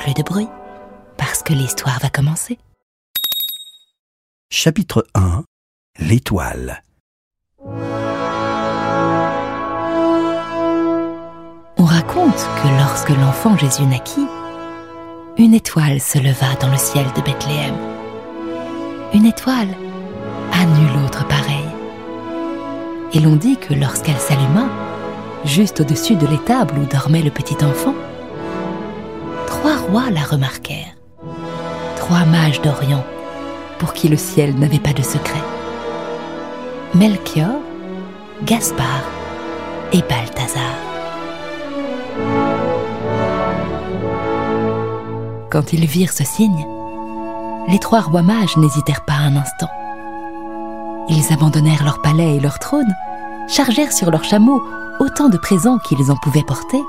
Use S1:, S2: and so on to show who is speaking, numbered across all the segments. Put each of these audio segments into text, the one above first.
S1: Plus de bruit, parce que l'histoire va commencer.
S2: Chapitre 1 L'étoile.
S1: On raconte que lorsque l'enfant Jésus naquit, une étoile se leva dans le ciel de Bethléem. Une étoile à nul autre pareille. Et l'on dit que lorsqu'elle s'alluma, juste au-dessus de l'étable où dormait le petit enfant, trois rois la remarquèrent. Trois mages d'Orient, pour qui le ciel n'avait pas de secret. Melchior, Gaspard et Balthazar. Quand ils virent ce signe, les trois rois mages n'hésitèrent pas un instant. Ils abandonnèrent leur palais et leur trône, chargèrent sur leurs chameaux autant de présents qu'ils en pouvaient porter,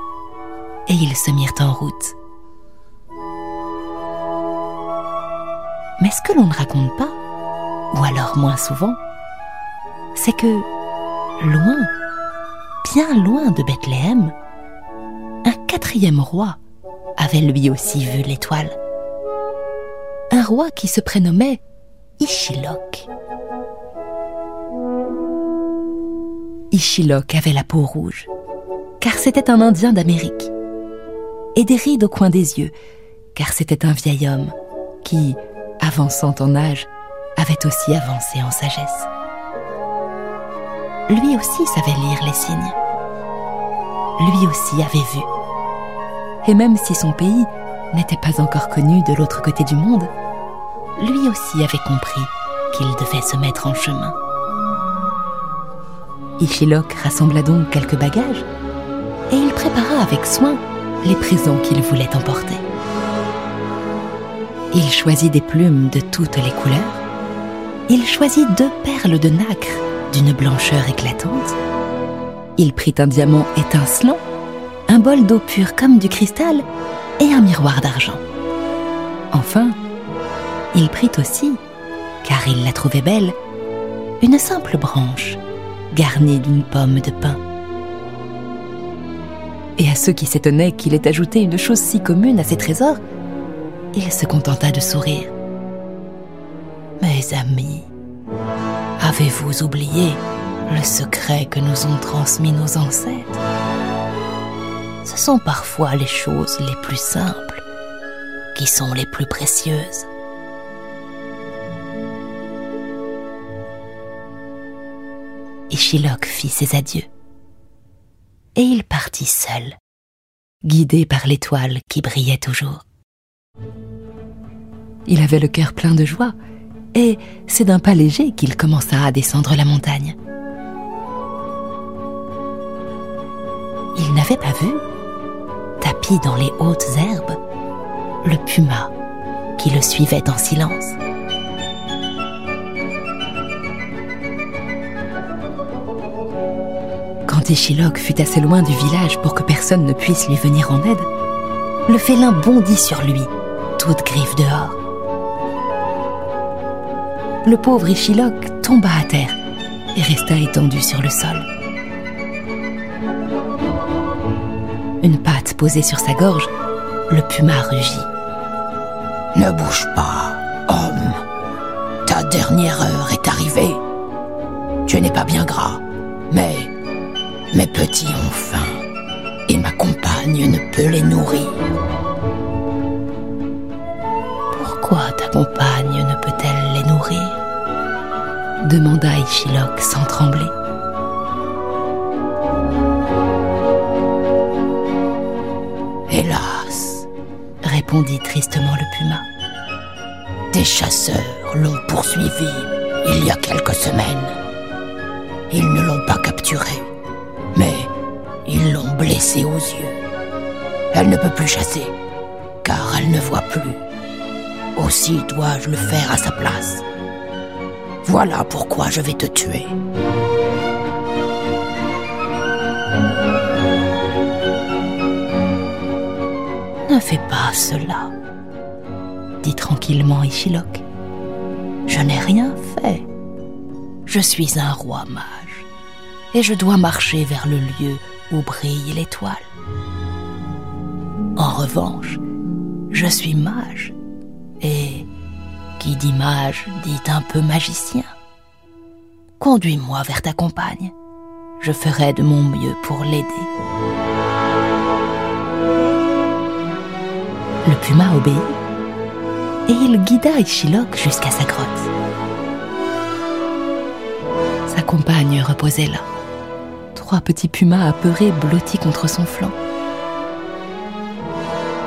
S1: et ils se mirent en route. Mais ce que l'on ne raconte pas, ou alors moins souvent, c'est que, loin, bien loin de Bethléem, un quatrième roi avait lui aussi vu l'étoile. Un roi qui se prénommait Ishilok. Ishilok avait la peau rouge, car c'était un Indien d'Amérique, et des rides au coin des yeux, car c'était un vieil homme qui, avançant en âge, avait aussi avancé en sagesse. Lui aussi savait lire les signes. Lui aussi avait vu. Et même si son pays n'était pas encore connu de l'autre côté du monde, lui aussi avait compris qu'il devait se mettre en chemin. Ishilok rassembla donc quelques bagages et il prépara avec soin les présents qu'il voulait emporter. Il choisit des plumes de toutes les couleurs. Il choisit deux perles de nacre d'une blancheur éclatante. Il prit un diamant étincelant, un bol d'eau pure comme du cristal et un miroir d'argent. Enfin, il prit aussi, car il la trouvait belle, une simple branche garnie d'une pomme de pin. Et à ceux qui s'étonnaient qu'il ait ajouté une chose si commune à ses trésors, il se contenta de sourire. Mes amis, avez-vous oublié le secret que nous ont transmis nos ancêtres? Ce sont parfois les choses les plus simples qui sont les plus précieuses. Ishilok fit ses adieux. Et il partit seul, guidé par l'étoile qui brillait toujours. Il avait le cœur plein de joie, et c'est d'un pas léger qu'il commença à descendre la montagne. Il n'avait pas vu, tapis dans les hautes herbes, le puma qui le suivait en silence. Quand Ishilok fut assez loin du village pour que personne ne puisse lui venir en aide, le félin bondit sur lui, griffe dehors. Le pauvre Ishilok tomba à terre et resta étendu sur le sol. Une patte posée sur sa gorge, le puma rugit.
S3: Ne bouge pas, homme. Ta dernière heure est arrivée. Tu n'es pas bien gras, mais mes petits ont faim et ma compagne ne peut les nourrir.
S1: Compagne ne peut-elle les nourrir demanda Ishilok sans trembler.
S3: Hélas,
S1: répondit tristement le puma.
S3: des chasseurs l'ont poursuivi il y a quelques semaines. Ils ne l'ont pas capturé, mais ils l'ont blessé aux yeux.
S1: Elle ne peut plus chasser, car elle ne voit plus. Aussi dois-je le faire à sa place. Voilà pourquoi je vais te tuer. Ne fais pas cela, dit tranquillement Ichilok. Je n'ai rien fait. Je suis un roi mage, et je dois marcher vers le lieu où brille l'étoile. En revanche, je suis mage, et qui dit mage dit un peu magicien. Conduis-moi vers ta compagne. Je ferai de mon mieux pour l'aider. Le puma obéit et il guida Ichilok jusqu'à sa grotte. Sa compagne reposait là, trois petits pumas apeurés blottis contre son flanc.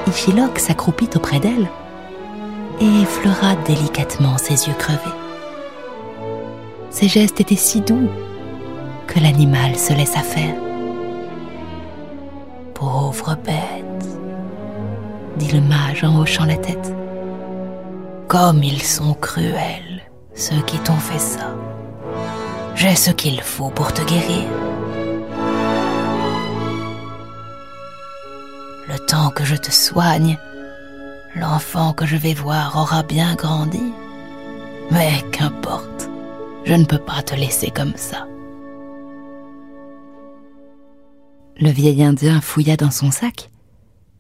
S1: Ichilok s'accroupit auprès d'elle et effleura délicatement ses yeux crevés. Ses gestes étaient si doux que l'animal se laissa faire. Pauvre bête, dit le mage en hochant la tête. Comme ils sont cruels, ceux qui t'ont fait ça. J'ai ce qu'il faut pour te guérir. Le temps que je te soigne, l'enfant que je vais voir aura bien grandi. Mais qu'importe, je ne peux pas te laisser comme ça. Le vieil Indien fouilla dans son sac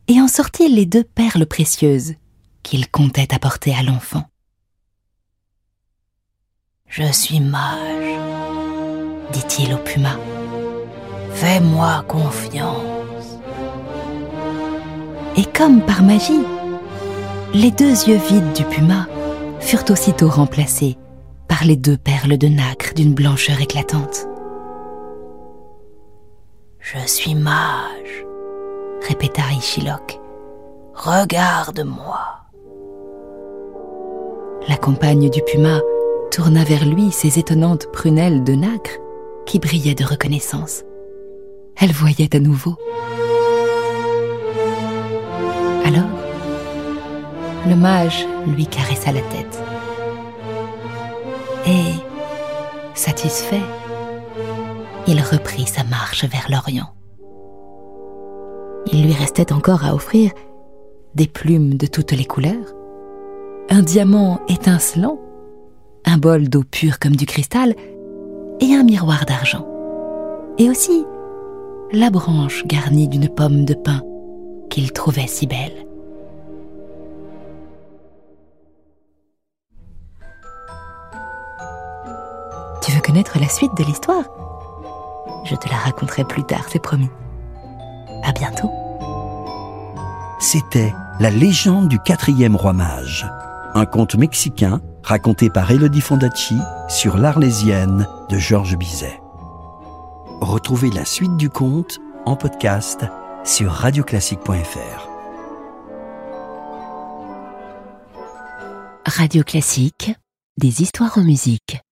S1: et en sortit les deux perles précieuses qu'il comptait apporter à l'enfant. Je suis mage, dit-il au puma. Fais-moi confiance. Et comme par magie, les deux yeux vides du puma furent aussitôt remplacés par les deux perles de nacre d'une blancheur éclatante. Je suis mage, répéta Ichilok. Regarde-moi. La compagne du puma tourna vers lui ses étonnantes prunelles de nacre qui brillaient de reconnaissance. Elle voyait à nouveau. Alors, le mage lui caressa la tête. Et, satisfait, il reprit sa marche vers l'Orient. Il lui restait encore à offrir des plumes de toutes les couleurs, un diamant étincelant, un bol d'eau pure comme du cristal et un miroir d'argent. Et aussi la branche garnie d'une pomme de pin qu'il trouvait si belle. Connaître la suite de l'histoire Je te la raconterai plus tard, c'est promis. À bientôt.
S2: C'était La légende du quatrième roi mage, un conte mexicain raconté par Elodie Fondacci sur l'Arlésienne de Georges Bizet. Retrouvez la suite du conte en podcast sur radioclassique.fr.
S4: Radio Classique, des histoires en musique.